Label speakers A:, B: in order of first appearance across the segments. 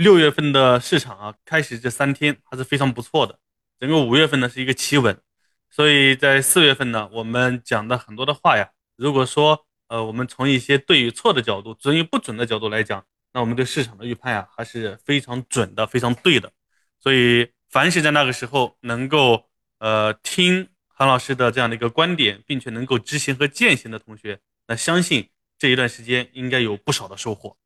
A: 六月份的市场啊，开始这三天还是非常不错的。整个五月份呢是一个企稳，所以在四月份呢，我们讲的很多的话呀，如果说呃，我们从一些对与错的角度、准与不准的角度来讲，那我们对市场的预判呀，还是非常准的、非常对的。所以，凡是在那个时候能够呃听韩老师的这样的一个观点，并且能够执行和践行的同学，那相信这一段时间应该有不少的收获。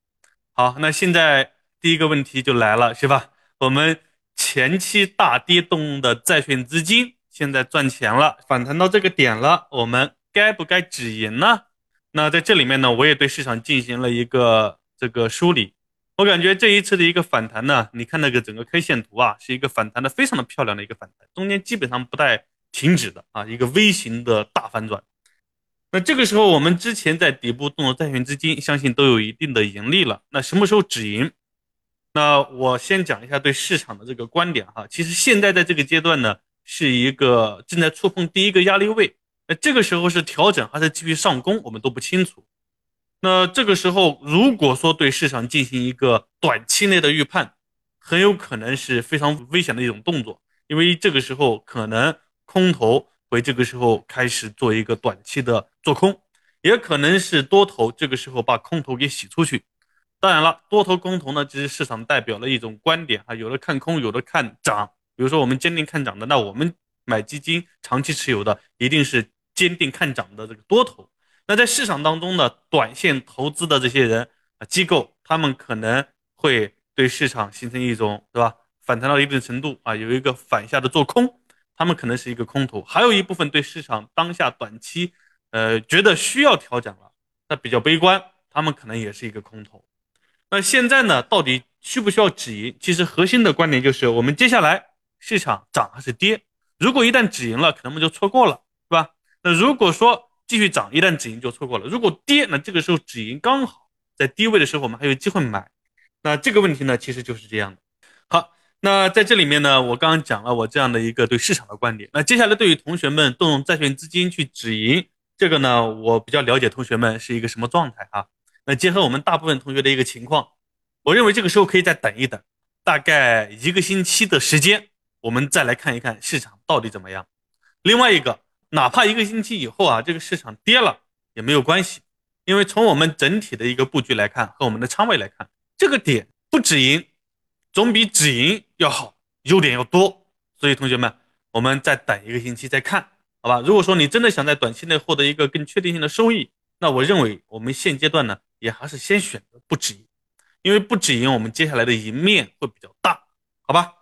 A: 好，那现在第一个问题就来了，是吧？我们前期大跌动的债券资金现在赚钱了，反弹到这个点了，我们该不该止盈呢？那在这里面呢，我也对市场进行了一个这个梳理。我感觉这一次的一个反弹呢，你看那个整个 K 线图啊，是一个反弹的非常的漂亮的一个反弹，中间基本上不带停止的啊，一个 V 型的大反转。那这个时候，我们之前在底部动的债券资金，相信都有一定的盈利了。那什么时候止盈？那我先讲一下对市场的这个观点哈。其实现在在这个阶段呢，是一个正在触碰第一个压力位。那这个时候是调整还是继续上攻，我们都不清楚。那这个时候，如果说对市场进行一个短期内的预判，很有可能是非常危险的一种动作，因为这个时候可能空头会这个时候开始做一个短期的做空，也可能是多头这个时候把空头给洗出去。当然了，多头空头呢，其实市场代表了一种观点啊，有的看空，有的看涨。比如说我们坚定看涨的，那我们买基金长期持有的一定是。坚定看涨的这个多头，那在市场当中呢，短线投资的这些人啊机构，他们可能会对市场形成一种对吧反弹到一定程度啊，有一个反向的做空，他们可能是一个空头，还有一部分对市场当下短期呃觉得需要调整了，那比较悲观，他们可能也是一个空头。那现在呢，到底需不需要止盈？其实核心的观点就是，我们接下来市场涨还是跌？如果一旦止盈了，可能我们就错过了，是吧？那如果说继续涨，一旦止盈就错过了；如果跌，那这个时候止盈刚好在低位的时候，我们还有机会买。那这个问题呢，其实就是这样的。好，那在这里面呢，我刚刚讲了我这样的一个对市场的观点。那接下来对于同学们动用债券资金去止盈，这个呢，我比较了解同学们是一个什么状态啊？那结合我们大部分同学的一个情况，我认为这个时候可以再等一等，大概一个星期的时间，我们再来看一看市场到底怎么样。另外一个。哪怕一个星期以后啊，这个市场跌了也没有关系，因为从我们整体的一个布局来看和我们的仓位来看，这个点不止盈，总比止盈要好，优点要多。所以同学们，我们再等一个星期再看，好吧？如果说你真的想在短期内获得一个更确定性的收益，那我认为我们现阶段呢，也还是先选择不止盈，因为不止盈，我们接下来的赢面会比较大，好吧？